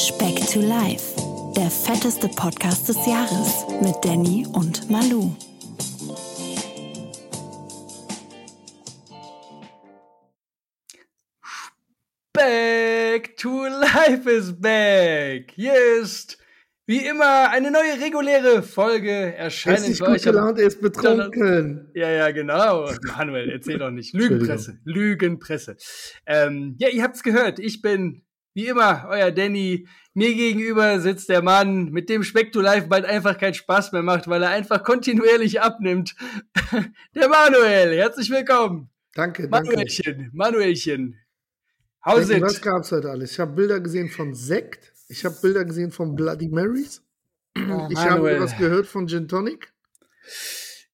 Speck to Life, der fetteste Podcast des Jahres mit Danny und Malu. Back to Life is back. Hier ist wie immer eine neue reguläre Folge erscheinen Er ist gut gelaunt, er ist betrunken. Ja, ja, genau. Manuel, erzähl doch nicht. Lügenpresse. Lügenpresse. Ähm, ja, ihr habt's gehört. Ich bin wie immer euer Danny. Mir gegenüber sitzt der Mann, mit dem Speck to Life bald einfach keinen Spaß mehr macht, weil er einfach kontinuierlich abnimmt. der Manuel. Herzlich willkommen. Danke, Manuelchen, danke. Manuelchen. How's Danke, it? Was gab's heute alles? Ich habe Bilder gesehen von Sekt. Ich habe Bilder gesehen von Bloody Marys. Oh, ich habe was gehört von Gin Tonic.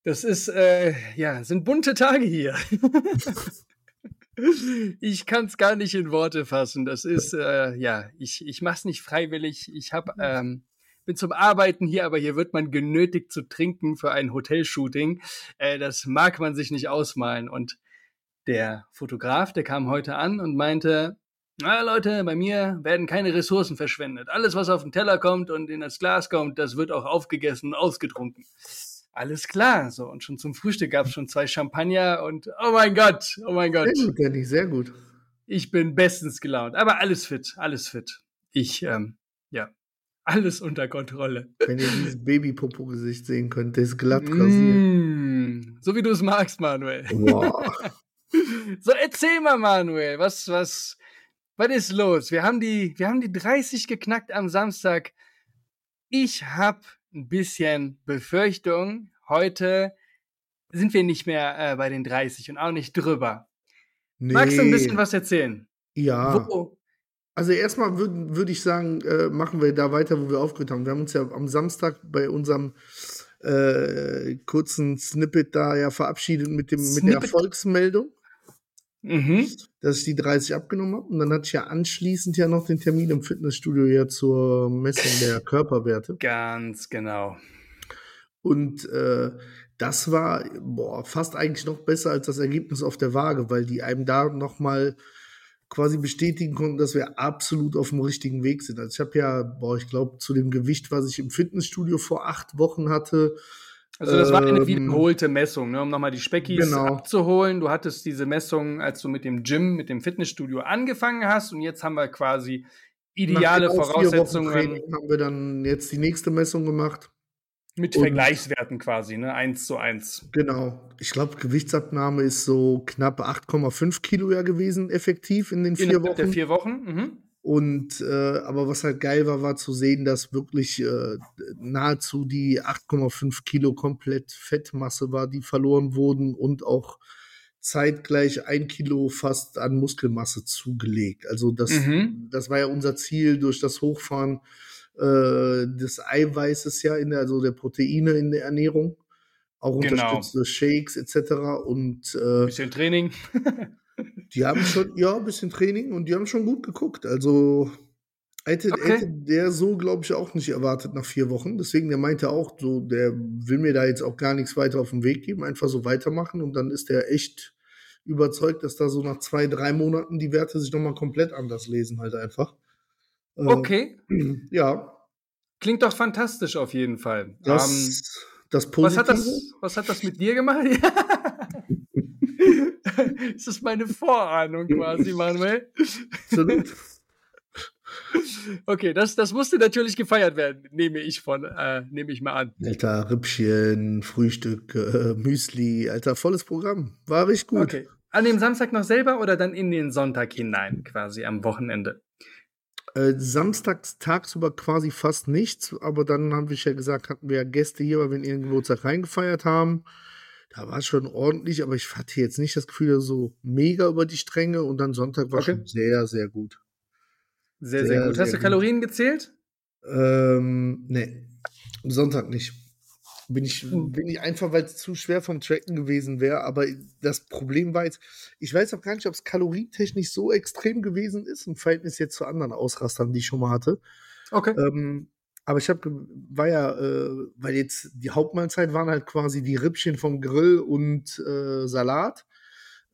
Das ist, äh, ja, sind bunte Tage hier. ich kann es gar nicht in Worte fassen. Das ist, äh, ja, ich, ich mache es nicht freiwillig. Ich hab, ähm, bin zum Arbeiten hier, aber hier wird man genötigt zu trinken für ein Hotelshooting. Äh, das mag man sich nicht ausmalen. Und der Fotograf, der kam heute an und meinte, na Leute, bei mir werden keine Ressourcen verschwendet. Alles, was auf den Teller kommt und in das Glas kommt, das wird auch aufgegessen und ausgetrunken. Alles klar, so. Und schon zum Frühstück gab es schon zwei Champagner und oh mein Gott, oh mein Gott. Sehr gut, Danny, sehr gut. Ich bin bestens gelaunt, aber alles fit, alles fit. Ich, ähm, ja, alles unter Kontrolle. Wenn ihr dieses Babypopo-Gesicht sehen könnt, der ist glatt rasiert. Mm, so wie du es magst, Manuel. Wow. So, erzähl mal, Manuel, was, was, was ist los? Wir haben die, wir haben die 30 geknackt am Samstag. Ich habe ein bisschen Befürchtung. Heute sind wir nicht mehr äh, bei den 30 und auch nicht drüber. Nee. Magst du ein bisschen was erzählen? Ja. Wo? Also erstmal würde würd ich sagen, äh, machen wir da weiter, wo wir aufgehört haben. Wir haben uns ja am Samstag bei unserem äh, kurzen Snippet da ja verabschiedet mit, dem, mit der? Erfolgsmeldung. Mhm. dass ich die 30 abgenommen habe. Und dann hatte ich ja anschließend ja noch den Termin im Fitnessstudio ja zur Messung der Körperwerte. Ganz genau. Und äh, das war boah, fast eigentlich noch besser als das Ergebnis auf der Waage, weil die einem da nochmal quasi bestätigen konnten, dass wir absolut auf dem richtigen Weg sind. Also ich habe ja, boah, ich glaube, zu dem Gewicht, was ich im Fitnessstudio vor acht Wochen hatte, Also das war eine Ähm, wiederholte Messung, ne, um nochmal die Speckis Genau. abzuholen. Du hattest diese Messung, als du mit dem Gym, mit dem Fitnessstudio angefangen hast und jetzt haben wir quasi ideale nach vier Wochen Voraussetzungen Training haben wir dann jetzt die nächste Messung gemacht. mit und- Vergleichswerten quasi, ne, eins zu eins. Genau. Ich glaube, Gewichtsabnahme ist so knapp 8,5 Kilo ja gewesen, effektiv in den vier Innerhalb der Wochen. vier Wochen. Mhm. Und äh, aber was halt geil war, war zu sehen, dass wirklich äh, nahezu die 8,5 Kilo komplett Fettmasse war, die verloren wurden und auch zeitgleich ein Kilo fast an Muskelmasse zugelegt. Also das, Mhm. das war ja unser Ziel durch das Hochfahren äh, des Eiweißes ja in der, also der Proteine in der Ernährung, auch Genau. unterstützt durch Shakes etc. Und äh, Bisschen Training. die haben schon, ja, ein bisschen Training und die haben schon gut geguckt. Also hätte, Okay. hätte der so, glaube ich, auch nicht erwartet nach vier Wochen. Deswegen, der meinte auch, so, der will mir da jetzt auch gar nichts weiter auf den Weg geben, einfach so weitermachen. Und dann ist der echt überzeugt, dass da so nach zwei, drei Monaten die Werte sich nochmal komplett anders lesen, halt einfach. Äh, Okay. Ja, Klingt doch fantastisch auf jeden Fall. das, Ähm, das was, Positive. hat das, was hat das mit dir gemacht? das ist meine Vorahnung quasi, Manuel. Absolut. Okay, das, das musste natürlich gefeiert werden, nehme ich von, äh, nehme ich mal an. Alter, Rippchen, Frühstück, äh, Müsli, Alter, volles Programm. War richtig gut. Okay. An dem Samstag noch selber oder dann in den Sonntag hinein, quasi am Wochenende? Äh, samstags tagsüber quasi fast nichts, aber dann haben wir ja gesagt, hatten wir ja Gäste hier, weil wir in ihren Geburtstag reingefeiert haben. Da war es schon ordentlich, aber ich hatte jetzt nicht das Gefühl, so mega über die Stränge und dann Sonntag war Okay. schon sehr, sehr gut. Sehr, sehr, Sehr, gut. sehr Hast du gut. Kalorien gezählt? Ähm, nee, am Sonntag nicht. Bin ich, Hm. bin ich einfach, weil es zu schwer vom Tracken gewesen wäre. Aber das Problem war jetzt, ich weiß auch gar nicht, ob es kalorientechnisch so extrem gewesen ist im Verhältnis jetzt zu anderen Ausrastern, die ich schon mal hatte. Okay. Ähm, aber ich habe, war ja, äh, weil jetzt die Hauptmahlzeit waren halt quasi die Rippchen vom Grill und äh, Salat.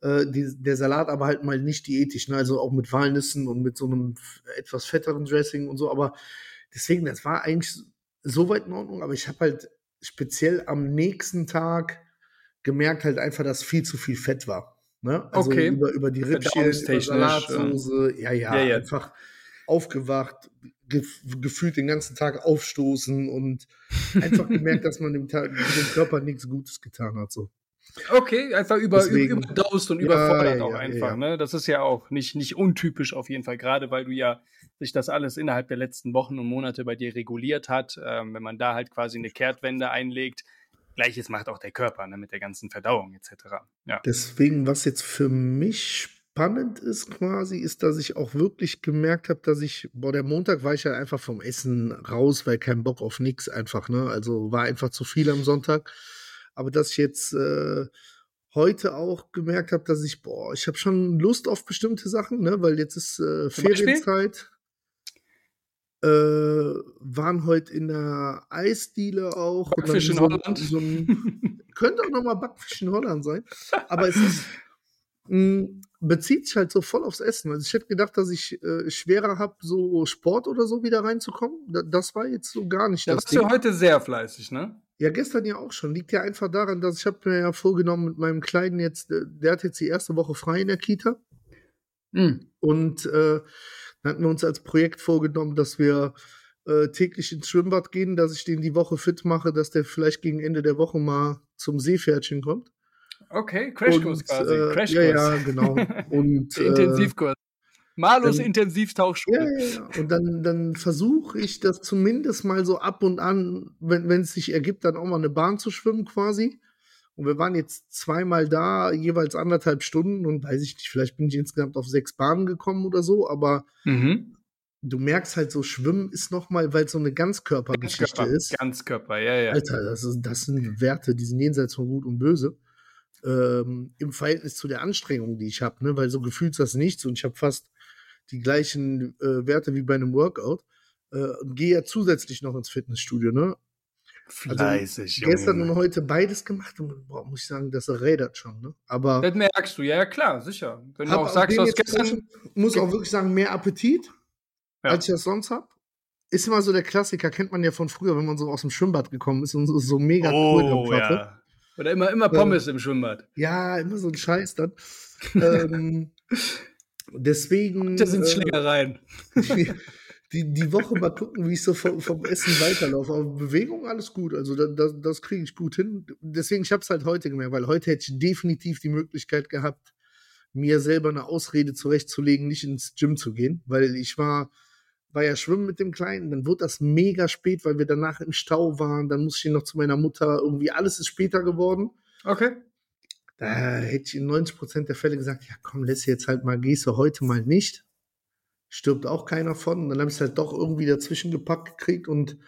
Äh, die, der Salat aber halt mal nicht diätisch, ne? also auch mit Walnüssen und mit so einem etwas fetteren Dressing und so. Aber deswegen, das war eigentlich soweit in Ordnung, aber ich habe halt speziell am nächsten Tag gemerkt halt einfach, dass viel zu viel Fett war. Ne? Also okay. über, über die Rippchen, über Salatsoße, ja, ja, ja, ja, einfach aufgewacht, gef gefühlt den ganzen Tag aufstoßen und einfach gemerkt, dass man dem, dem Körper nichts Gutes getan hat. So. Okay, einfach über, Deswegen, überdost und ja, überfordert ja, auch ja, einfach. Ne? Das ist ja auch nicht, nicht untypisch auf jeden Fall, gerade weil du ja sich das alles innerhalb der letzten Wochen und Monate bei dir reguliert hat. Ähm, wenn man da halt quasi eine Kehrtwende einlegt, Gleiches macht auch der Körper ne, mit der ganzen Verdauung etc. Ja. Deswegen, was jetzt für mich spannend ist quasi, ist, dass ich auch wirklich gemerkt habe, dass ich, boah, der Montag war ich ja einfach vom Essen raus, weil kein Bock auf nichts einfach, ne? Also war einfach zu viel am Sonntag. Aber dass ich jetzt äh, heute auch gemerkt habe, dass ich, boah, ich habe schon Lust auf bestimmte Sachen, ne? Weil jetzt ist äh, Ferienzeit äh, waren heute in der Eisdiele auch. Backfisch in so, Holland. So ein, könnte auch nochmal Backfisch in Holland sein. Aber es ist, bezieht sich halt so voll aufs Essen. Also ich hätte gedacht, dass ich äh, schwerer habe, so Sport oder so wieder reinzukommen. Da, das war jetzt so gar nicht da das. Da warst du heute sehr fleißig, ne? Ja, gestern ja auch schon. Liegt ja einfach daran, dass ich habe mir ja vorgenommen mit meinem Kleinen jetzt, äh, der hat jetzt die erste Woche frei in der Kita. Mhm. Und äh, dann hatten wir uns als Projekt vorgenommen, dass wir äh, täglich ins Schwimmbad gehen, dass ich den die Woche fit mache, dass der vielleicht gegen Ende der Woche mal zum Seepferdchen kommt. Okay, Crashkurs quasi. Äh, Crashkurs. Ja, ja, genau. Und, äh, Intensivkurs. Malus Intensivtauchschule. Ja, ja, ja. Und dann, dann versuche ich das zumindest mal so ab und an, wenn es sich ergibt, dann auch mal eine Bahn zu schwimmen quasi. Und wir waren jetzt zweimal da, jeweils anderthalb Stunden und weiß ich nicht, vielleicht bin ich insgesamt auf sechs Bahnen gekommen oder so, aber mhm. du merkst halt so, Schwimmen ist nochmal, weil es so eine Ganzkörpergeschichte Ganzkörper, ist. Ganzkörper, ja, ja. Alter, das, ist, das sind Werte, die sind jenseits von Gut und Böse. Ähm, Im Verhältnis zu der Anstrengung, die ich habe, ne? weil so gefühlt das nichts und ich habe fast die gleichen äh, Werte wie bei einem Workout. Äh, und gehe ja zusätzlich noch ins Fitnessstudio, ne? Also Fleißig, also, Gestern und heute beides gemacht und boah, muss ich sagen, das rädert schon. Ne? Aber das merkst du, ja, ja klar, sicher. Wenn du auch sagst, du hast gestern. Muss auch wirklich sagen, mehr Appetit, ja. als ich das sonst habe. Ist immer so der Klassiker, kennt man ja von früher, wenn man so aus dem Schwimmbad gekommen ist und so, so mega oh, ja. Oder immer, immer Pommes ähm, im Schwimmbad. Ja, immer so ein Scheiß dann. ähm, deswegen. Das sind äh, Schlägereien. die, die Woche mal gucken, wie ich so vom, vom Essen weiterlaufe. Aber Bewegung, alles gut. Also da, das, das kriege ich gut hin. Deswegen, ich habe es halt heute gemerkt, weil heute hätte ich definitiv die Möglichkeit gehabt, mir selber eine Ausrede zurechtzulegen, nicht ins Gym zu gehen, weil ich war, war ja schwimmen mit dem Kleinen, dann wurde das mega spät, weil wir danach im Stau waren, dann musste ich noch zu meiner Mutter, irgendwie alles ist später geworden. Okay. Da hätte ich in 90% der Fälle gesagt, ja komm, lässt jetzt halt mal, gehst du heute mal nicht stirbt auch keiner von. Und dann habe ich es halt doch irgendwie dazwischen gepackt gekriegt und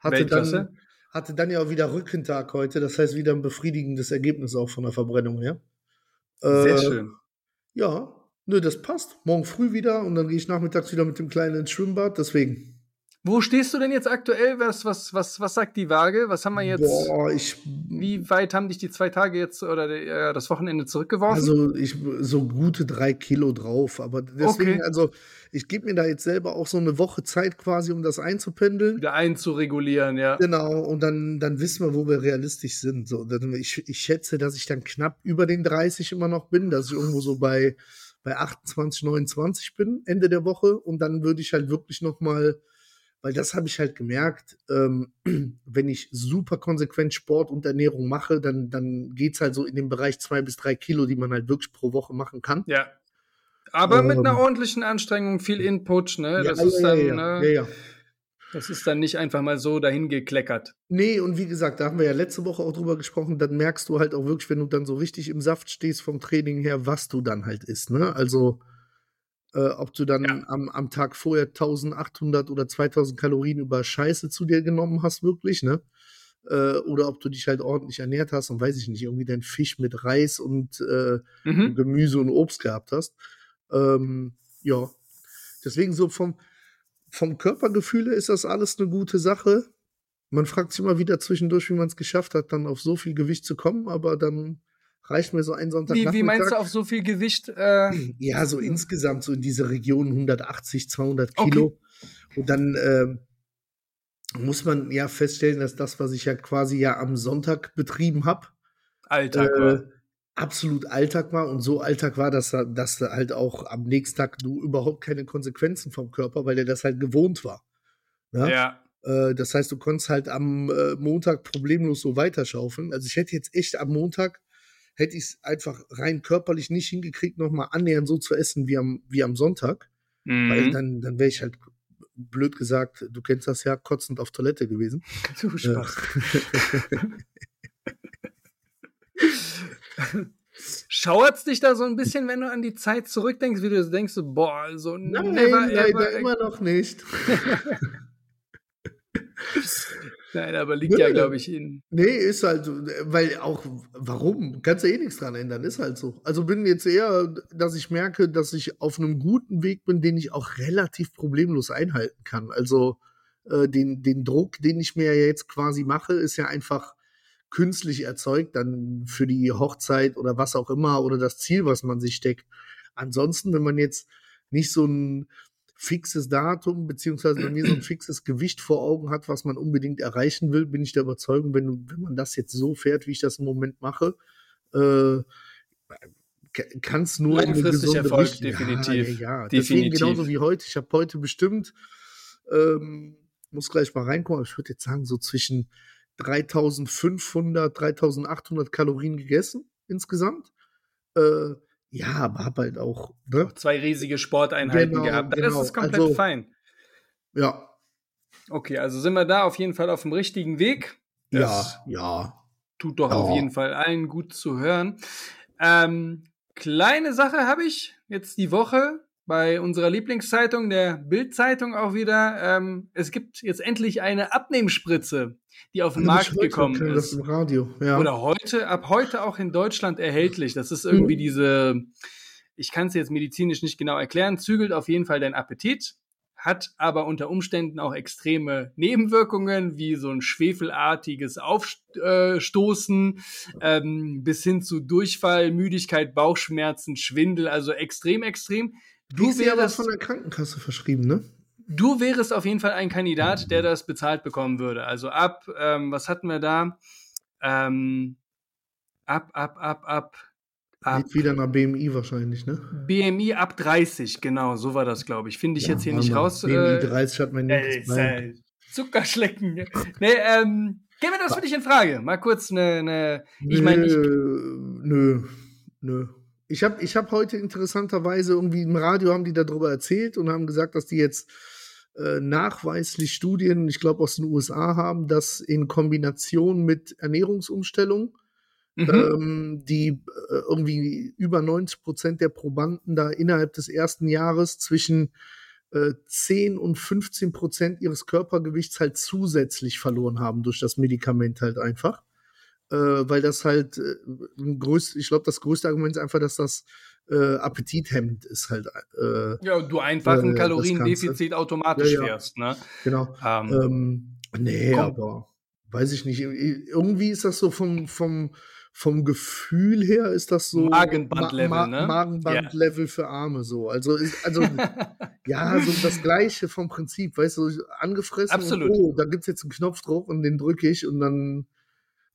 hatte dann, hatte dann ja auch wieder Rückentag heute. Das heißt, wieder ein befriedigendes Ergebnis auch von der Verbrennung her. Sehr äh, schön. Ja, nö, das passt. Morgen früh wieder und dann gehe ich nachmittags wieder mit dem Kleinen ins Schwimmbad. Deswegen. Wo stehst du denn jetzt aktuell? Was, was, was, was sagt die Waage? Was haben wir jetzt? Boah, ich. Wie weit haben dich die zwei Tage jetzt oder äh, das Wochenende zurückgeworfen? Also, ich so gute drei Kilo drauf. Aber deswegen, okay. also, ich gebe mir da jetzt selber auch so eine Woche Zeit quasi, um das einzupendeln. Wieder einzuregulieren, ja. Genau, und dann, dann wissen wir, wo wir realistisch sind. So, ich, ich schätze, dass ich dann knapp über den 30 immer noch bin, dass ich irgendwo so bei, bei 28, 29 bin, Ende der Woche. Und dann würde ich halt wirklich noch mal weil das habe ich halt gemerkt, ähm, wenn ich super konsequent Sport und Ernährung mache, dann, dann geht es halt so in den Bereich zwei bis drei Kilo, die man halt wirklich pro Woche machen kann. Ja. Aber ähm, mit einer ordentlichen Anstrengung, viel Input, ne? Das ja, ist ja, dann, ja, ne? ja, Das ist dann nicht einfach mal so dahin gekleckert. Nee, und wie gesagt, da haben wir ja letzte Woche auch drüber gesprochen, dann merkst du halt auch wirklich, wenn du dann so richtig im Saft stehst vom Training her, was du dann halt isst, ne? Also, äh, ob du dann ja. am, am Tag vorher 1800 oder 2000 Kalorien über Scheiße zu dir genommen hast, wirklich, ne? Äh, oder ob du dich halt ordentlich ernährt hast und weiß ich nicht, irgendwie deinen Fisch mit Reis und äh, mhm. Gemüse und Obst gehabt hast. Ähm, ja, deswegen so vom, vom Körpergefühl ist das alles eine gute Sache. Man fragt sich immer wieder zwischendurch, wie man es geschafft hat, dann auf so viel Gewicht zu kommen, aber dann reicht mir so ein Sonntag. Wie, wie meinst du auf so viel Gewicht? Äh, ja, so insgesamt so in diese Region 180, 200 Kilo. Okay. Und dann äh, muss man ja feststellen, dass das, was ich ja quasi ja am Sonntag betrieben habe, Alltag äh, absolut Alltag war und so Alltag war, dass, dass halt auch am nächsten Tag du überhaupt keine Konsequenzen vom Körper, weil der das halt gewohnt war. Ja. ja. Äh, das heißt, du konntest halt am äh, Montag problemlos so weiterschaufeln. Also ich hätte jetzt echt am Montag hätte ich es einfach rein körperlich nicht hingekriegt, nochmal annähernd so zu essen wie am, wie am Sonntag. Mhm. Weil dann, dann wäre ich halt blöd gesagt, du kennst das ja, kotzend auf Toilette gewesen. Du Spaß. Schauert's dich da so ein bisschen, wenn du an die Zeit zurückdenkst, wie du denkst, boah, so nein, never, leider ever. immer noch nicht. Nein, aber liegt ja, glaube ich, in. Nee, ist halt, weil auch, warum? Kannst du eh nichts dran ändern, ist halt so. Also bin jetzt eher, dass ich merke, dass ich auf einem guten Weg bin, den ich auch relativ problemlos einhalten kann. Also äh, den, den Druck, den ich mir jetzt quasi mache, ist ja einfach künstlich erzeugt, dann für die Hochzeit oder was auch immer oder das Ziel, was man sich steckt. Ansonsten, wenn man jetzt nicht so ein fixes Datum, beziehungsweise bei mir so ein fixes Gewicht vor Augen hat, was man unbedingt erreichen will, bin ich der Überzeugung, wenn, wenn man das jetzt so fährt, wie ich das im Moment mache, äh, kann es nur langfristig Erfolg, Richtung. definitiv. Ja, ja. Deswegen genauso wie heute. Ich habe heute bestimmt, ähm, muss gleich mal reinkommen, ich würde jetzt sagen, so zwischen 3500, 3800 Kalorien gegessen insgesamt. Äh, ja, aber habe halt auch, ne? Zwei riesige Sporteinheiten genau, gehabt. Genau. Das ist komplett also, fein. Ja. Okay, also sind wir da auf jeden Fall auf dem richtigen Weg. Das ja, ja. Tut doch ja. auf jeden Fall allen gut zu hören. Ähm, kleine Sache habe ich jetzt die Woche bei unserer Lieblingszeitung, der Bild-Zeitung auch wieder. Ähm, es gibt jetzt endlich eine Abnehmspritze, die auf den Markt gekommen ist. Das im Radio. Ja. Oder heute, ab heute auch in Deutschland erhältlich. Das ist irgendwie diese, ich kann es jetzt medizinisch nicht genau erklären, zügelt auf jeden Fall dein Appetit hat aber unter Umständen auch extreme Nebenwirkungen, wie so ein schwefelartiges Aufstoßen ähm, bis hin zu Durchfall, Müdigkeit, Bauchschmerzen, Schwindel, also extrem, extrem. Du ist wärst von der Krankenkasse verschrieben, ne? Du wärst auf jeden Fall ein Kandidat, der das bezahlt bekommen würde. Also ab, ähm, was hatten wir da? Ähm, ab, ab, ab, ab. ab wieder nach BMI wahrscheinlich, ne? BMI ab 30, genau, so war das, glaube ich. Finde ich ja, jetzt hier nicht raus. BMI äh, 30 hat mein nächstes äh, Zuckerschlecken. nee, ähm, gehen wir das für dich in Frage? Mal kurz eine, eine ich meine, ich. Nö, nö. Ich habe ich hab heute interessanterweise irgendwie im Radio haben die darüber erzählt und haben gesagt, dass die jetzt äh, nachweislich Studien, ich glaube aus den USA haben, dass in Kombination mit Ernährungsumstellung mhm. ähm, die äh, irgendwie über 90 Prozent der Probanden da innerhalb des ersten Jahres zwischen äh, 10 und 15 Prozent ihres Körpergewichts halt zusätzlich verloren haben durch das Medikament halt einfach äh, weil das halt äh, größt, ich glaube, das größte Argument ist einfach, dass das äh, appetithemmend ist halt. Äh, ja, du einfach ein äh, Kaloriendefizit automatisch ja, ja. fährst, ne? Genau. Ähm, ähm, nee, komm. aber weiß ich nicht. Irgendwie ist das so vom, vom, vom Gefühl her ist das so Magenbandlevel, Ma Ma ne? Magenbandlevel yeah. für Arme so. Also ist, also ja, so das gleiche vom Prinzip, weißt du, angefressen Absolut. Und, oh, da gibt's jetzt einen Knopfdruck und den drücke ich und dann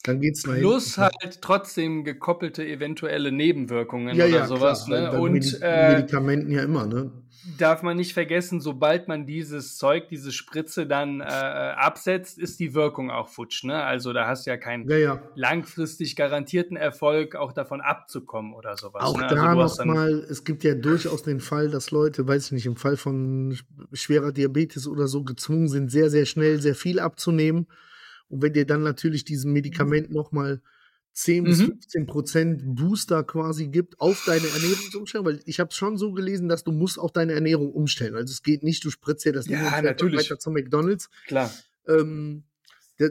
dann geht's nach Plus hinten. halt trotzdem gekoppelte eventuelle Nebenwirkungen ja, oder ja, sowas. Klar, ne? Und Medi äh, Medikamenten ja immer, ne? Darf man nicht vergessen, sobald man dieses Zeug, diese Spritze dann äh, absetzt, ist die Wirkung auch futsch. Ne? Also da hast du ja keinen ja. langfristig garantierten Erfolg, auch davon abzukommen oder sowas. Auch ne? da also nochmal, es gibt ja durchaus den Fall, dass Leute, weiß ich nicht, im Fall von schwerer Diabetes oder so gezwungen sind, sehr, sehr schnell sehr viel abzunehmen und wenn dir dann natürlich diesem Medikament nochmal 10 mhm. bis 15 Prozent Booster quasi gibt auf deine Ernährungsumstellung, weil ich habe schon so gelesen, dass du musst auch deine Ernährung umstellen. Also es geht nicht, du spritzt dir das ja, natürlich. weiter zum McDonalds. Klar. Ähm,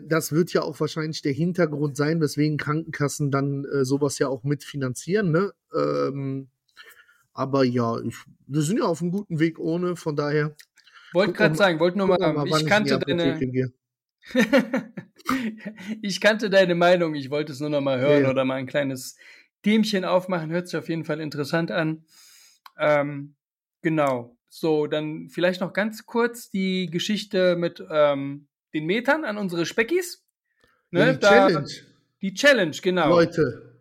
das wird ja auch wahrscheinlich der Hintergrund sein, weswegen Krankenkassen dann äh, sowas ja auch mitfinanzieren. Ne? Ähm, aber ja, ich, wir sind ja auf einem guten Weg ohne, von daher. Wollte gerade sagen, wollte nur mal, mal ich kannte deine, ich kannte deine Meinung, ich wollte es nur noch mal hören ja, ja. oder mal ein kleines Themchen aufmachen. Hört sich auf jeden Fall interessant an. Ähm, genau. So, dann vielleicht noch ganz kurz die Geschichte mit ähm, den Metern an unsere Speckis. Ne, die da, Challenge. Die Challenge, genau. Leute,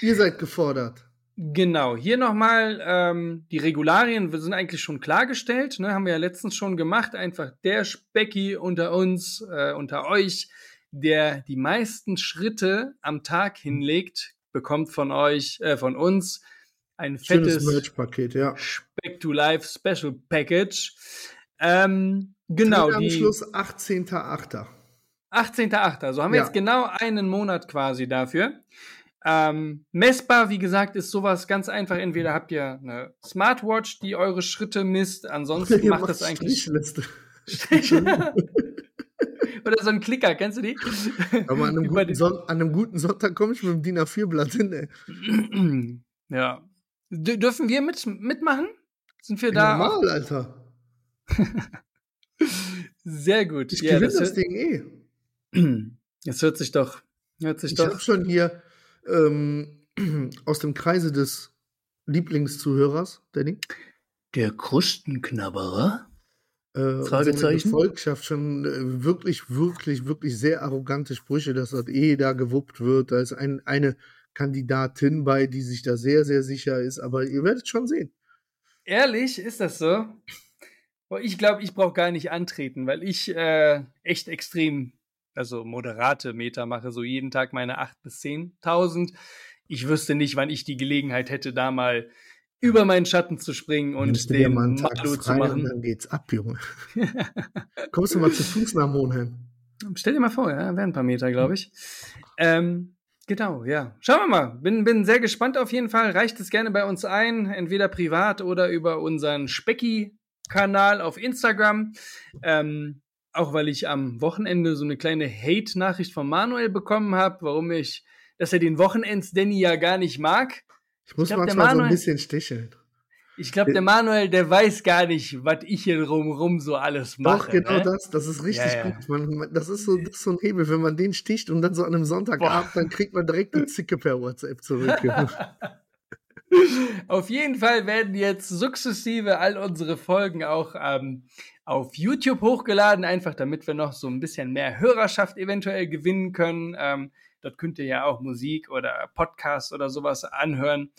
ihr seid gefordert. Genau, hier nochmal ähm, die Regularien wir sind eigentlich schon klargestellt, ne, haben wir ja letztens schon gemacht. Einfach der Specki unter uns, äh, unter euch, der die meisten Schritte am Tag hinlegt, bekommt von euch, äh, von uns ein fettes Merch-Paket, ja. Speck to Life Special Package. Ähm, genau. Am Schluss 18.8. 18.8. So haben wir ja. jetzt genau einen Monat quasi dafür. Ähm, messbar, wie gesagt, ist sowas ganz einfach. Entweder habt ihr eine Smartwatch, die eure Schritte misst, ansonsten macht das eigentlich. Oder so ein Klicker, kennst du die? Aber an einem, guten, Son an einem guten Sonntag komme ich mit dem DIN A4-Blatt hin, ey. Ja. D dürfen wir mit, mitmachen? Sind wir da? Normal, Alter. Sehr gut. Ich ja, gewinne das, das Ding eh. Das hört sich doch. Hört sich ich doch. habe schon hier ähm, aus dem Kreise des Lieblingszuhörers, Danny. Der Krustenknabberer? Äh, Fragezeichen. Volkschaft schon äh, wirklich, wirklich, wirklich sehr arrogante Sprüche, dass das eh da gewuppt wird. Da ist ein, eine Kandidatin bei, die sich da sehr, sehr sicher ist. Aber ihr werdet schon sehen. Ehrlich, ist das so? Ich glaube, ich brauche gar nicht antreten, weil ich äh, echt extrem, also moderate Meter mache, so jeden Tag meine 8.000 bis 10.000. Ich wüsste nicht, wann ich die Gelegenheit hätte, da mal über meinen Schatten zu springen und den Malu zu machen. Dann geht's ab, Junge. Kommst du mal zu Fuß nach Monheim? Stell dir mal vor, ja, wären ein paar Meter, glaube ich. Ähm, genau, ja. Schauen wir mal. Bin, bin sehr gespannt auf jeden Fall. Reicht es gerne bei uns ein, entweder privat oder über unseren Specki-Kanal auf Instagram. Ähm, auch weil ich am Wochenende so eine kleine Hate-Nachricht von Manuel bekommen habe, warum ich, dass er den Wochenends-Danny ja gar nicht mag. Ich muss ich glaub, manchmal Manuel, so ein bisschen sticheln. Ich glaube, der Manuel, der weiß gar nicht, was ich hier rumrum so alles mache. Doch, genau ne? das. Das ist richtig ja, ja. gut. Man, das, ist so, das ist so ein Hebel. Wenn man den sticht und dann so an einem Sonntagabend, dann kriegt man direkt eine Zicke per WhatsApp zurück. auf jeden Fall werden jetzt sukzessive all unsere Folgen auch ähm, auf YouTube hochgeladen, einfach damit wir noch so ein bisschen mehr Hörerschaft eventuell gewinnen können. Ähm, Dort könnt ihr ja auch Musik oder Podcasts oder sowas anhören.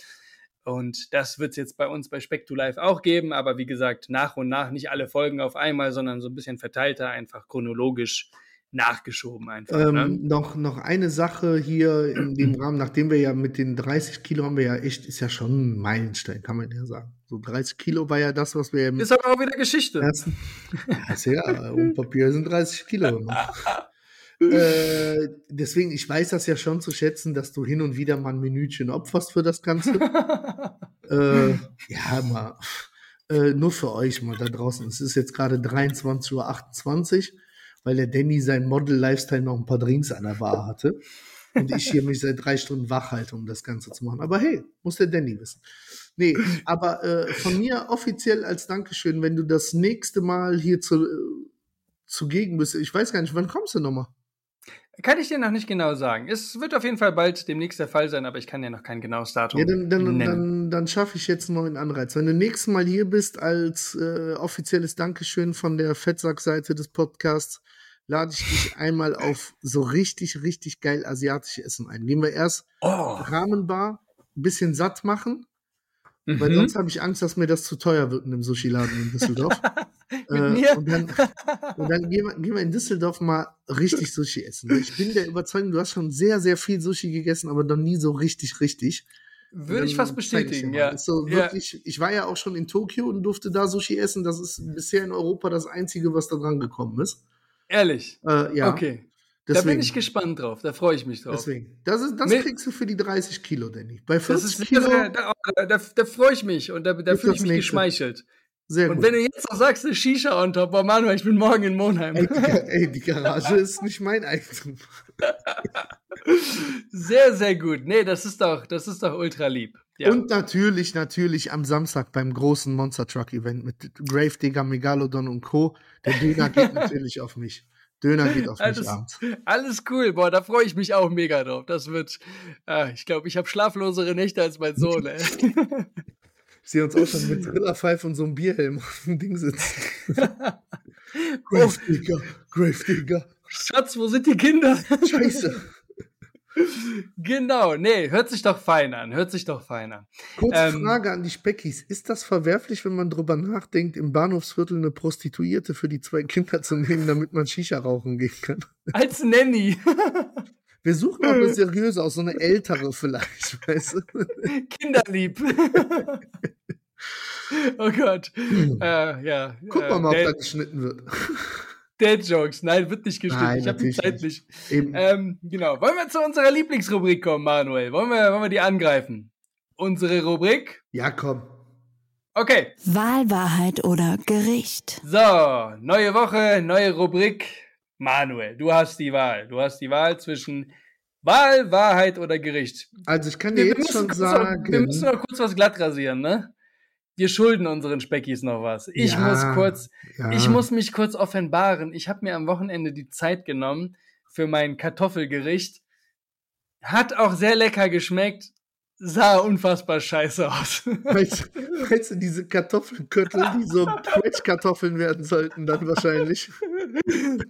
Und das wird es jetzt bei uns bei Spectu Live auch geben, aber wie gesagt, nach und nach nicht alle Folgen auf einmal, sondern so ein bisschen verteilter, einfach chronologisch nachgeschoben einfach. Ähm, ne? noch, noch eine Sache hier in dem Rahmen, nachdem wir ja mit den 30 Kilo haben wir ja echt, ist ja schon ein Meilenstein, kann man ja sagen. So 30 Kilo war ja das, was wir Ist aber auch wieder Geschichte. Ersten, ja, um Papier sind 30 Kilo. Ne? Äh, deswegen, ich weiß das ja schon zu schätzen, dass du hin und wieder mal ein Minütchen opferst für das Ganze. äh, ja, mal. Äh, nur für euch mal da draußen. Es ist jetzt gerade 23.28 Uhr, weil der Danny sein Model-Lifestyle noch ein paar Drinks an der Bar hatte. Und ich hier mich seit drei Stunden wach halte, um das Ganze zu machen. Aber hey, muss der Danny wissen. Nee, aber äh, von mir offiziell als Dankeschön, wenn du das nächste Mal hier zu, äh, zugegen bist. Ich weiß gar nicht, wann kommst du nochmal? Kann ich dir noch nicht genau sagen. Es wird auf jeden Fall bald demnächst der Fall sein, aber ich kann dir noch kein genaues Datum ja, dann, dann, nennen. Dann, dann schaffe ich jetzt einen neuen Anreiz. Wenn du nächstes Mal hier bist als äh, offizielles Dankeschön von der Fettsack-Seite des Podcasts, lade ich dich einmal auf so richtig, richtig geil asiatische Essen ein. Gehen wir erst oh. Rahmenbar, bisschen satt machen, mhm. weil sonst habe ich Angst, dass mir das zu teuer wird in dem Sushi-Laden in Düsseldorf. Mit äh, mir? Und dann, und dann gehen, wir, gehen wir in Düsseldorf mal richtig Sushi essen. Ich bin der Überzeugung, du hast schon sehr, sehr viel Sushi gegessen, aber noch nie so richtig, richtig. Würde ich fast bestätigen, ich ja. So wirklich, ja. Ich war ja auch schon in Tokio und durfte da Sushi essen. Das ist bisher in Europa das Einzige, was da dran gekommen ist. Ehrlich? Äh, ja. Okay. Deswegen. Da bin ich gespannt drauf, da freue ich mich drauf. Deswegen. Das, ist, das kriegst du für die 30 Kilo, Danny. Bei 40 Kilo. Da, da, da, da freue ich mich und da, da fühle ich mich nächste. geschmeichelt. Sehr und gut. wenn du jetzt noch sagst, eine Shisha on top, boah, Manuel, ich bin morgen in Monheim. Ey, ey, die Garage ist nicht mein Eigentum. sehr, sehr gut. Nee, das ist doch, das ist doch ultra lieb. Ja. Und natürlich, natürlich am Samstag beim großen Monster Truck Event mit Grave Digger, Megalodon und Co. Der Döner geht natürlich auf mich. Döner geht auf mich alles, abends. Alles cool, boah, da freue ich mich auch mega drauf. Das wird, äh, ich glaube, ich habe schlaflosere Nächte als mein Sohn, ey. Ich sehe uns auch schon mit Trillerpfeife und so einem Bierhelm auf dem Ding sitzen. Gravedigger, Gravedigger. Schatz, wo sind die Kinder? Scheiße. Genau, nee, hört sich doch fein an, hört sich doch fein an. Kurze Ähm, Frage an die Speckis. Ist das verwerflich, wenn man drüber nachdenkt, im Bahnhofsviertel eine Prostituierte für die zwei Kinder zu nehmen, damit man Shisha rauchen gehen kann? Als Nanny. Wir suchen auch eine seriöse aus, so eine ältere vielleicht, weißt du? Kinderlieb. oh Gott. Äh, ja. Guck äh, mal, mal ob da geschnitten wird. Dad-Jokes. Nein, wird nicht geschnitten. Nein, ich habe die Zeit nicht. Eben. Ähm, genau. Wollen wir zu unserer Lieblingsrubrik kommen, Manuel? Wollen wir, wollen wir die angreifen? Unsere Rubrik? Ja, komm. Okay. Wahl, Wahrheit oder Gericht. So, neue Woche, neue Rubrik. Manuel, du hast die Wahl. Du hast die Wahl zwischen Wahl, Wahrheit oder Gericht. Also ich kann dir jetzt schon kurz sagen. Noch, wir müssen noch kurz was glatt rasieren, ne? Wir schulden unseren Speckis noch was. Ich Ja, muss kurz, ja. ich muss mich kurz offenbaren. Ich habe mir am Wochenende die Zeit genommen für mein Kartoffelgericht. Hat auch sehr lecker geschmeckt, sah unfassbar scheiße aus. Weißt, weißt du, diese Kartoffelköttel, die so Quetschkartoffeln werden sollten, dann wahrscheinlich.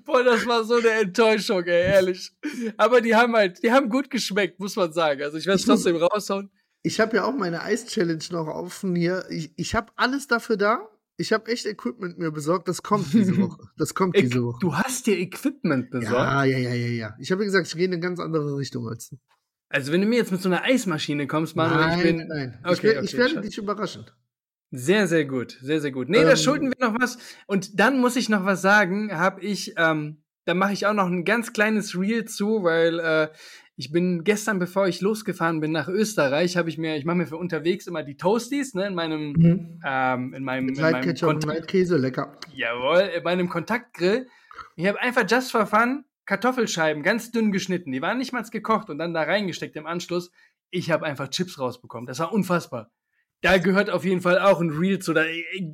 Boah, das war so eine Enttäuschung, ey, ehrlich. Aber die haben halt, die haben gut geschmeckt, muss man sagen. Also ich werde es trotzdem raushauen. Ich habe ja auch meine Eis-Challenge noch offen hier. Ich, ich habe alles dafür da. Ich habe echt Equipment mir besorgt. Das kommt diese Woche. Das kommt diese Woche. Du hast dir Equipment besorgt. Ja, ja, ja, ja, ja. Ich habe ja gesagt, ich gehe in eine ganz andere Richtung als du. Also wenn du mir jetzt mit so einer Eismaschine kommst, Manuel, nein, ich bin nein, nein. Okay, ich, ich okay, werde schade. dich überraschen. sehr, sehr gut, sehr, sehr gut. Nee, da Ähm, schulden wir noch was. Und dann muss ich noch was sagen, habe ich, ähm, da mache ich auch noch ein ganz kleines Reel zu, weil äh, ich bin gestern, bevor ich losgefahren bin nach Österreich, habe ich mir, ich mache mir für unterwegs immer die Toasties, ne, in meinem, Mhm. ähm, in meinem, Mit in meinem und Kontakt- Light-Käse, lecker. Jawohl, bei einem Kontaktgrill. Ich habe einfach just for fun Kartoffelscheiben ganz dünn geschnitten. Die waren nicht mal gekocht und dann da reingesteckt im Anschluss. Ich habe einfach Chips rausbekommen. Das war unfassbar. Da gehört auf jeden Fall auch ein Reel zu. Da,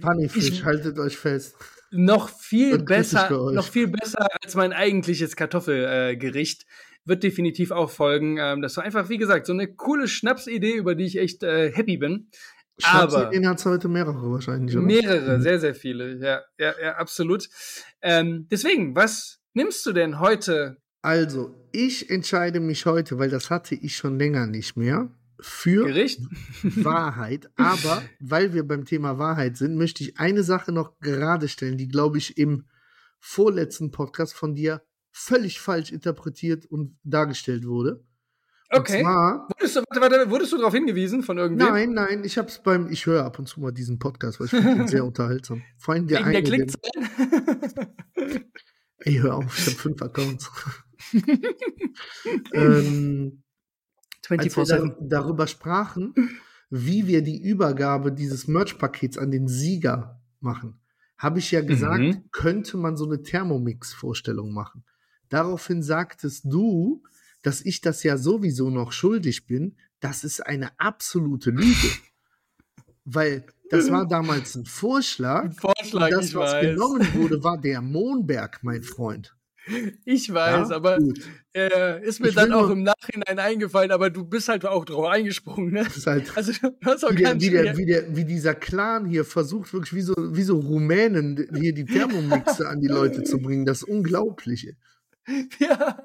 Funnyfish, ich, haltet euch fest. Noch viel Wird besser, noch viel besser als mein eigentliches Kartoffelgericht. Äh. Wird definitiv auch folgen. Ähm, das war einfach, wie gesagt, so eine coole Schnapsidee, über die ich echt äh, happy bin. Aber- Den hat es heute mehrere wahrscheinlich. oder? Mehrere, Mhm. sehr, sehr viele. Ja, ja, ja, absolut. Ähm, deswegen, was nimmst du denn heute? Also, ich entscheide mich heute, weil das hatte ich schon länger nicht mehr, für Gericht? Wahrheit. Aber weil wir beim Thema Wahrheit sind, möchte ich eine Sache noch gerade stellen, die, glaube ich, im vorletzten Podcast von dir völlig falsch interpretiert und dargestellt wurde. Okay. Und zwar, Wurdest du, warte, warte, wurdest du darauf hingewiesen von irgendwem? nein, nein, ich habe es beim, ich höre ab und zu mal diesen Podcast, weil ich finde ihn sehr unterhaltsam. Vor allem der Wegen der eine, den- Klickzahlen? Ey, hör auf, ich habe fünf Accounts. ähm, als wir 24-7. dar darüber sprachen, wie wir die Übergabe dieses Merch-Pakets an den Sieger machen, habe ich ja gesagt, Mhm. könnte man so eine Thermomix-Vorstellung machen. Daraufhin sagtest du, dass ich das ja sowieso noch schuldig bin. Das ist eine absolute Lüge. Weil das war damals ein Vorschlag. Vorschlag, Und das, was weiß. genommen wurde, war der Mohnberg, mein Freund. Ich weiß, Ja? aber äh, ist mir Ich dann auch nur- im Nachhinein eingefallen, aber du bist halt auch drauf eingesprungen, ne? Das halt Also auch wie, der, wie, der, schwer. wie, der, wie dieser Clan hier versucht, wirklich wie so, wie so Rumänen hier die Thermomixe an die Leute zu bringen. Das Unglaubliche. Ja.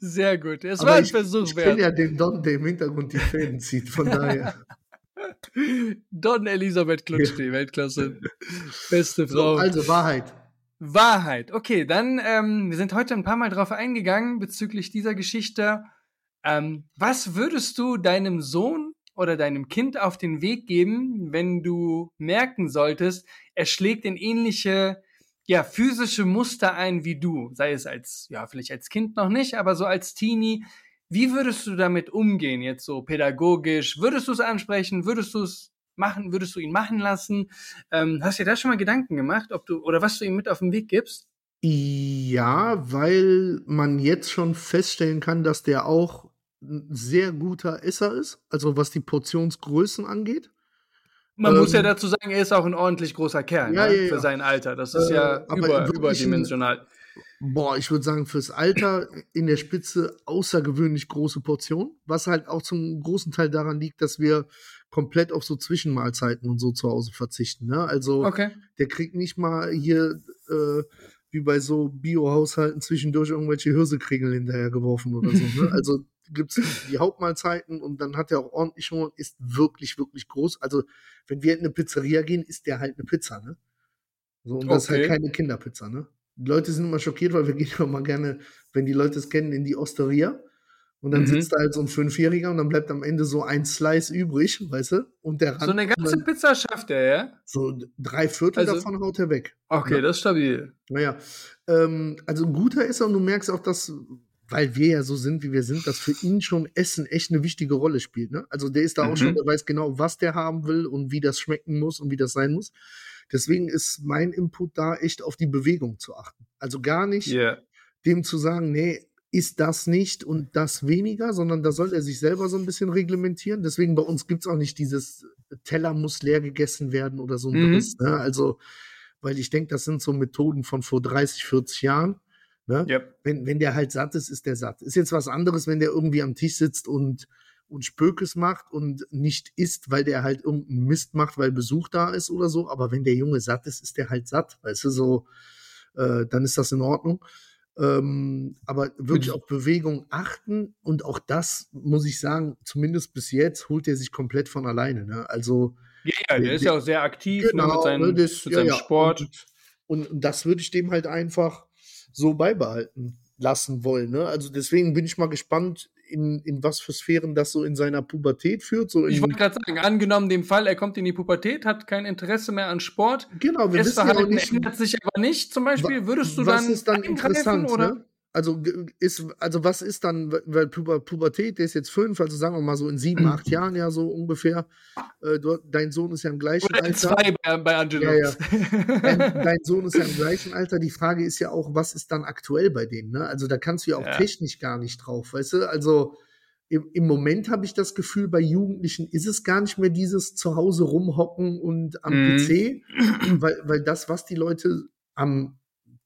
Sehr gut. Es Aber war ein ich, Versuch ich kenne wert. ja den Don, der im Hintergrund die Fäden zieht. Von daher. Don Elisabeth Klutschti, Weltklasse. Beste So, Frau. also Wahrheit. Wahrheit. Okay, dann, ähm, wir sind heute ein paar Mal drauf eingegangen bezüglich dieser Geschichte. Ähm, was würdest du deinem Sohn oder deinem Kind auf den Weg geben, wenn du merken solltest, er schlägt in ähnliche, ja, physische Muster ein wie du? Sei es als, ja, vielleicht als Kind noch nicht, aber so als Teenie. Wie würdest du damit umgehen, jetzt so pädagogisch? Würdest du es ansprechen? Würdest du es machen? Würdest du ihn machen lassen? Ähm, hast du dir da schon mal Gedanken gemacht, ob du oder was du ihm mit auf den Weg gibst? Ja, weil man jetzt schon feststellen kann, dass der auch ein sehr guter Esser ist, also was die Portionsgrößen angeht. Man ähm, muss ja Ähm, dazu sagen, er ist auch ein ordentlich großer Kerl Ja, ne? ja, für ja. sein Alter. Das ist Äh, ja aber über, überdimensional. Boah, ich würde sagen, fürs Alter in der Spitze außergewöhnlich große Portion, was halt auch zum großen Teil daran liegt, dass wir komplett auf so Zwischenmahlzeiten und so zu Hause verzichten. Ne? Also Okay. der kriegt nicht mal hier äh, wie bei so Bio-Haushalten zwischendurch irgendwelche Hirsekringel hinterhergeworfen oder so. Ne? Also gibt's die Hauptmahlzeiten und dann hat er auch ordentlich Hunger und ist wirklich, wirklich groß. Also wenn wir in eine Pizzeria gehen, ist der halt eine Pizza, ne? So, und das ist halt Okay. keine Kinderpizza, ne? Die Leute sind immer schockiert, weil wir gehen ja mal gerne, wenn die Leute es kennen, in die Osteria. Und dann Mhm. sitzt da halt so ein Fünfjähriger und dann bleibt am Ende so ein Slice übrig, weißt du? Und der So eine Rand- ganze Pizza schafft er, ja? so drei Viertel Also- davon haut er weg. Okay, Ja. das ist stabil. Naja, ähm, also ein guter ist er und du merkst auch, dass, weil wir ja so sind, wie wir sind, dass für ihn schon Essen echt eine wichtige Rolle spielt. Ne? Also der ist da Mhm. auch schon, der weiß genau, was der haben will und wie das schmecken muss und wie das sein muss. Deswegen ist mein Input da echt auf die Bewegung zu achten. Also gar nicht Ja. dem zu sagen, nee, ist das nicht und das weniger, sondern da soll er sich selber so ein bisschen reglementieren. Deswegen bei uns gibt's auch nicht dieses Teller muss leer gegessen werden oder so ein Mhm. Driss. Ne? Also, weil ich denke, das sind so Methoden von vor 30, 40 Jahren. Ne? Ja. Wenn, wenn der halt satt ist, ist der satt. Ist jetzt was anderes, wenn der irgendwie am Tisch sitzt und, und Spökes macht und nicht isst, weil der halt irgendeinen Mist macht, weil Besuch da ist oder so. Aber wenn der Junge satt ist, ist der halt satt. Weißt du, so, äh, dann ist das in Ordnung. Ähm, aber wirklich auf Bewegung achten und auch das, muss ich sagen, zumindest bis jetzt holt er sich komplett von alleine. Ne? Also, Ja, ja, der ist ja auch sehr aktiv ne, Genau, mit seinem, ne, das- mit ja, seinem. Sport. Und, und das würde ich dem halt einfach so beibehalten lassen wollen. Ne? Also deswegen bin ich mal gespannt, in, in was für Sphären das so in seiner Pubertät führt. So Ich in, wollte gerade sagen, angenommen dem Fall, er kommt in die Pubertät, hat kein Interesse mehr an Sport, genau, wir wissen ja auch nicht, ändert sich aber nicht, zum Beispiel, würdest du was dann, ist dann interessant, oder? ne? Also ist, also was ist dann, weil Puber, Pubertät, der ist jetzt fünf, also sagen wir mal so in sieben, acht Jahren ja so ungefähr. Äh, du, dein Sohn ist ja im gleichen Oder Alter. zwei bei, bei Angelo. Ja, ja. Dein, dein Sohn ist ja im gleichen Alter. Die Frage ist ja auch, was ist dann aktuell bei denen? Ne? Also da kannst du ja auch Ja. technisch gar nicht drauf, weißt du? Also im, im Moment habe ich das Gefühl, bei Jugendlichen ist es gar nicht mehr dieses zu Hause rumhocken und am Mhm. PC, weil, weil das, was die Leute am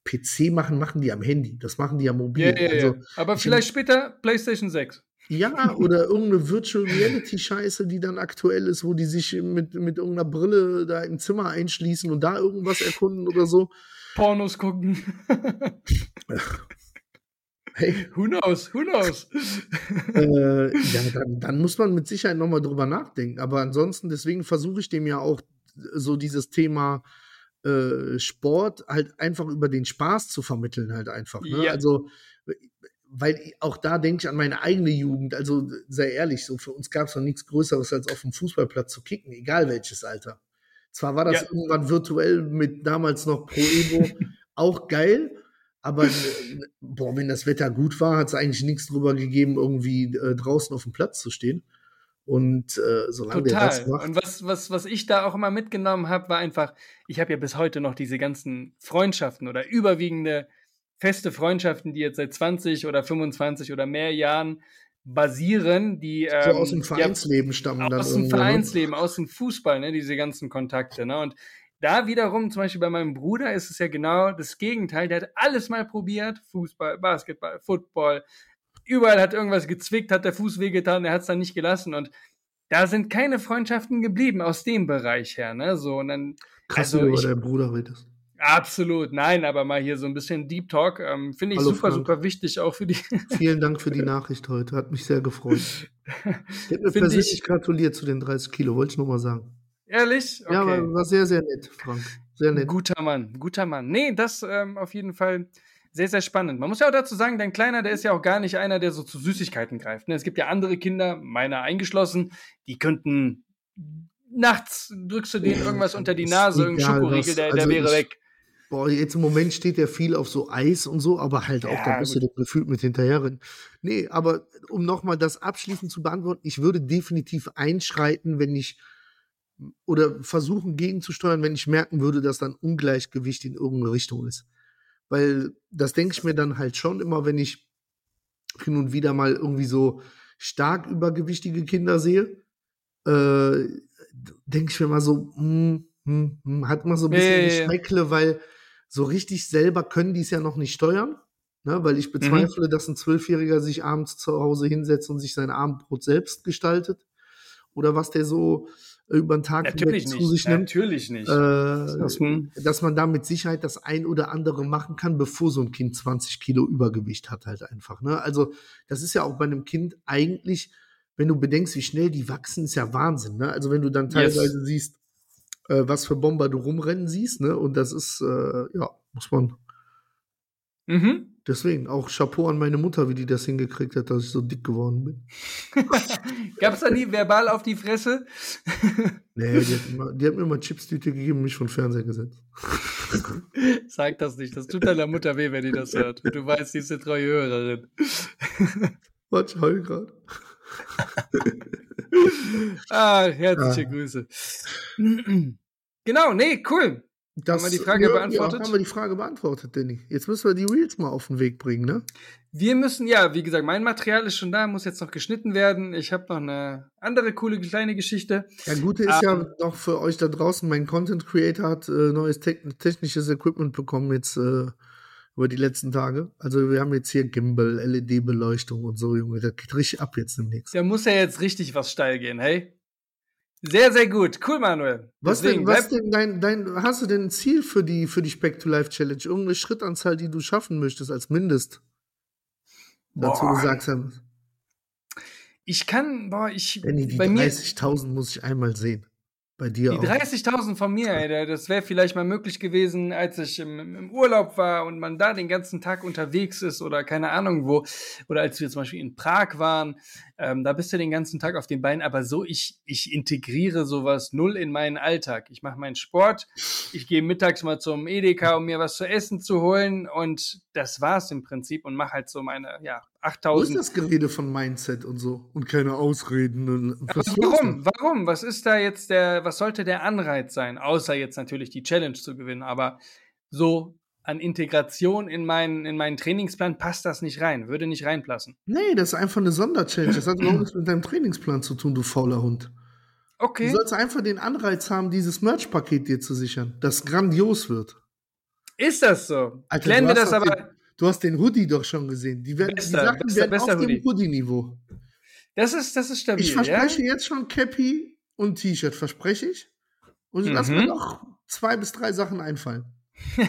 PC machen, machen die am Handy. Das machen die am Mobil. Ja, also, ja. Aber ich- vielleicht später PlayStation 6. ja, oder irgendeine Virtual Reality Scheiße, die dann aktuell ist, wo die sich mit, mit irgendeiner Brille da im Zimmer einschließen und da irgendwas erkunden oder so. Pornos gucken. Hey, who knows? Who knows? äh, ja, dann, dann muss man mit Sicherheit nochmal drüber nachdenken. Aber ansonsten, deswegen versuche ich dem ja auch so dieses Thema äh, Sport halt einfach über den Spaß zu vermitteln, halt einfach. Ne? Ja. Also, weil auch da denke ich an meine eigene Jugend. Also, sei ehrlich, so für uns gab es noch nichts Größeres, als auf dem Fußballplatz zu kicken, egal welches Alter. Zwar war das Ja. irgendwann virtuell mit damals noch Pro Evo auch geil, aber äh, boah, wenn das Wetter gut war, hat es eigentlich nichts drüber gegeben, irgendwie äh, draußen auf dem Platz zu stehen. Und äh, solange der das Total. macht, Und was, was, was ich da auch immer mitgenommen habe, war einfach, ich habe ja bis heute noch diese ganzen Freundschaften oder überwiegende feste Freundschaften, die jetzt seit 20 oder 25 oder mehr Jahren basieren, die so ähm, aus dem ja, Vereinsleben stammen dann aus dem ne? Vereinsleben, aus dem Fußball, ne, diese ganzen Kontakte. Ne? Und da wiederum, zum Beispiel bei meinem Bruder, ist es ja genau das Gegenteil. Der hat alles mal probiert: Fußball, Basketball, Football. Überall hat irgendwas gezwickt, hat der Fuß wehgetan, er hat es dann nicht gelassen. Und da sind keine Freundschaften geblieben aus dem Bereich her. Ne? So, und dann, Krass, also wie du über deinen Bruder redest. absolut, nein, aber mal hier so ein bisschen Deep Talk, ähm, finde ich Hallo, super, Frank. super wichtig, auch für die. Vielen Dank für die Nachricht heute, hat mich sehr gefreut. Ich hätte mir Finde persönlich ich- gratuliert zu den 30 Kilo, wollte ich nur mal sagen. Ehrlich? Okay. Ja, aber war sehr, sehr nett, Frank. Sehr nett. Guter Mann, guter Mann. Nee, das ähm, auf jeden Fall sehr, sehr spannend. Man muss ja auch dazu sagen, dein Kleiner, der ist ja auch gar nicht einer, der so zu Süßigkeiten greift. Ne? Es gibt ja andere Kinder, meiner eingeschlossen, die könnten nachts drückst du denen irgendwas unter die Nase, irgendein Schokoriegel, der, der Also wäre ich- weg. Boah, jetzt im Moment steht der viel auf so Eis und so, aber halt auch, Ja, da musst du gut. dir gefühlt mit hinterherrennen. Nee, aber um nochmal das abschließend zu beantworten, ich würde definitiv einschreiten, wenn ich oder versuchen gegenzusteuern, wenn ich merken würde, dass dann Ungleichgewicht in irgendeine Richtung ist. Weil das denke ich mir dann halt schon immer, wenn ich hin und wieder mal irgendwie so stark übergewichtige Kinder sehe, äh, denke ich mir mal so, hm, hm, hm, hat man so ein bisschen Ja, ja, ja. Geschmäckle, weil so richtig selber können die es ja noch nicht steuern. Ne, weil Mhm. ich bezweifle, dass ein Zwölfjähriger sich abends zu Hause hinsetzt und sich sein Abendbrot selbst gestaltet. Oder was der so über den Tag Natürlich nicht. zu sich nimmt. Natürlich nicht. Äh, Das, hm, dass man da mit Sicherheit das ein oder andere machen kann, bevor so ein Kind 20 Kilo Übergewicht hat, halt einfach. Ne? Also, das ist ja auch bei einem Kind eigentlich, wenn du bedenkst, wie schnell die wachsen, ist ja Wahnsinn. Ne? Also, wenn du dann Yes. teilweise siehst, äh, was für Bomber du rumrennen siehst, ne? Und das ist, äh, ja, muss man. mhm. Deswegen auch Chapeau an meine Mutter, wie die das hingekriegt hat, dass ich so dick geworden bin. Gab es da nie verbal auf die Fresse? Nee, die hat, immer, die hat mir immer Chipstüte gegeben und mich vor den Fernseher gesetzt. Sag das nicht. Das tut deiner Mutter weh, wenn die das hört. Du weißt, die ist eine treue Hörerin. Warte, ich heul grad. Ah, herzliche Ah. Grüße. Genau, nee, cool. Das, wir die Frage ja, beantwortet? Ja, haben wir die Frage beantwortet, Danny. Jetzt müssen wir die Reels mal auf den Weg bringen, ne? Wir müssen, ja, wie gesagt, mein Material ist schon da, muss jetzt noch geschnitten werden. Ich habe noch eine andere coole kleine Geschichte. Ja, Gute ist ja Ähm. noch für euch da draußen, mein Content Creator hat äh, neues te technisches Equipment bekommen jetzt äh, über die letzten Tage. Also wir haben jetzt hier Gimbal, LED-Beleuchtung und so, Junge. Das geht richtig ab jetzt demnächst. Da muss ja jetzt richtig was steil gehen, hey? Sehr, sehr gut. Cool, Manuel. Was Deswegen, denn, was denn dein, dein, hast du denn ein Ziel für die, für die Speck to Life Challenge? Irgendeine Schrittanzahl, die du schaffen möchtest als Mindest? Dazu gesagt haben, Ich kann, boah, ich, Danny, die bei mir, 30.000 muss ich einmal sehen. Bei dir Die auch. 30.000 von mir, ey, das wäre vielleicht mal möglich gewesen, als ich im, im Urlaub war und man da den ganzen Tag unterwegs ist oder keine Ahnung wo. Oder als wir zum Beispiel in Prag waren, ähm, da bist du den ganzen Tag auf den Beinen. Aber so, ich, ich integriere sowas null in meinen Alltag. Ich mache meinen Sport, ich gehe mittags mal zum Edeka, um mir was zu essen zu holen und das war's im Prinzip und mache halt so meine, ja, Wo ist 8000 das Gerede von Mindset und so? Und keine Ausreden. Und warum? Warum? Was ist da jetzt der, was sollte der Anreiz sein? Außer jetzt natürlich die Challenge zu gewinnen, aber so an Integration in meinen, in meinen Trainingsplan passt das nicht rein, würde nicht reinpassen. Nee, das ist einfach eine Sonderchallenge. Das hat überhaupt nichts mit deinem Trainingsplan zu tun, du fauler Hund. Du Okay. sollst einfach den Anreiz haben, dieses Merch-Paket dir zu sichern, das grandios wird. Ist das so? Alter, Klären du wir das aber. Den, du hast den Hoodie doch schon gesehen. Die, werden, Bester, die Sachen bester, werden bester auf dem Hoodie. Hoodie-Niveau. Das ist, das ist stabil. Ich verspreche jetzt schon Cappy und T-Shirt, verspreche ich. Und lass Mhm. mir noch zwei bis drei Sachen einfallen. Ja?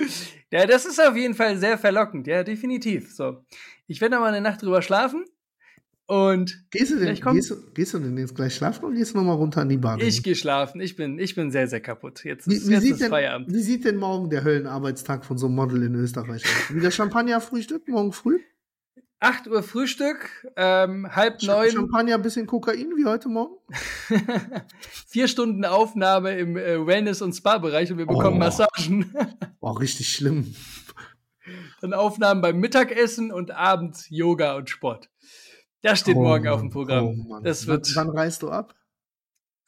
ja, das ist auf jeden Fall sehr verlockend. Ja, definitiv. So. Ich werde noch mal eine Nacht drüber schlafen und Gehst du denn, gehst du, gehst du denn jetzt gleich schlafen oder gehst du nochmal runter an die Bar? ich gehe schlafen. Ich bin, ich bin sehr, sehr kaputt. Jetzt Wie, ist, wie, jetzt sieht ist denn, Feierabend. wie sieht denn morgen der Höllenarbeitstag von so einem Model in Österreich aus? Wieder Champagner-Frühstück morgen früh? 8 Uhr Frühstück, ähm, halb neun, Champagner, bisschen Kokain wie heute Morgen? vier Stunden Aufnahme im äh, Wellness- und Spa-Bereich und wir bekommen Oh. Massagen. Boah, richtig schlimm. Dann Aufnahmen beim Mittagessen und abends Yoga und Sport. Das steht Oh morgen auf dem Mann, Programm. oh das wann, wird wann reist du ab?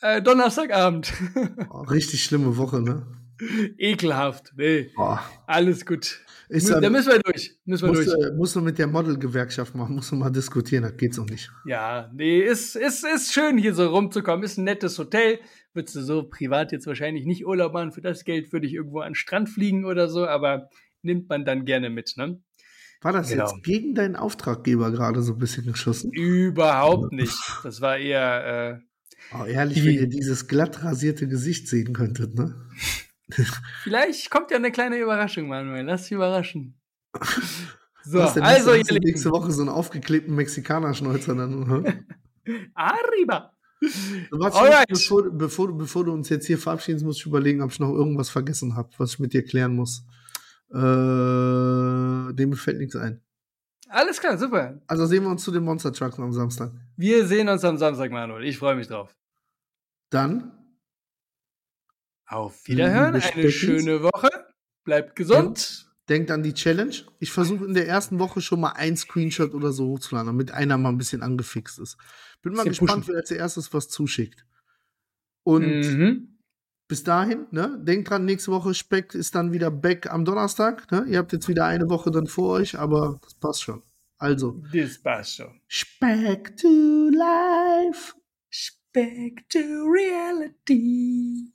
äh, Donnerstagabend. Oh, richtig schlimme Woche, ne? Ekelhaft. Nee, alles gut. Ist da müssen wir durch. Müssen wir musst, durch. du, musst du mit der Model-Gewerkschaft machen, musst du mal diskutieren, das geht so nicht. Ja, nee, ist, ist, ist schön hier so rumzukommen. Ist ein nettes Hotel. Würdest du so privat jetzt wahrscheinlich nicht Urlaub machen. Für das Geld würde ich irgendwo an den Strand fliegen oder so, aber nimmt man dann gerne mit, ne? War das Genau. jetzt gegen deinen Auftraggeber gerade so ein bisschen geschossen? Überhaupt nicht. Das war eher, Oh, ehrlich, wenn ihr dieses glatt rasierte Gesicht sehen könntet, ne? äh, vielleicht kommt ja eine kleine Überraschung, Manuel. Lass dich überraschen. So, Was denn, also, hast du ihr nächste. Woche so einen aufgeklebten Mexikaner-Schnäuzer dann. Arriba. Alright. bevor, bevor, du- bevor du uns jetzt hier verabschiedest, muss ich überlegen, ob ich noch irgendwas vergessen habe, was ich mit dir klären muss. Äh, dem fällt nichts ein. Alles klar, super. Also sehen wir uns zu den Monster Trucks am Samstag. Wir sehen uns am Samstag, Manuel. Ich freue mich drauf. Dann Auf Wiederhören. Eine schöne Woche. Bleibt gesund. denkt an die Challenge. Ich versuche in der ersten Woche schon mal ein Screenshot oder so hochzuladen, damit einer mal ein bisschen angefixt ist. Bin mal gespannt, pushen. wer als erstes was zuschickt. Und Mhm. Bis dahin, ne, denkt dran, nächste Woche Speck ist dann wieder back am Donnerstag. Ne? Ihr habt jetzt wieder eine Woche dann vor euch, aber das passt schon. Also, Das passt schon. Speck to life. Speck to reality.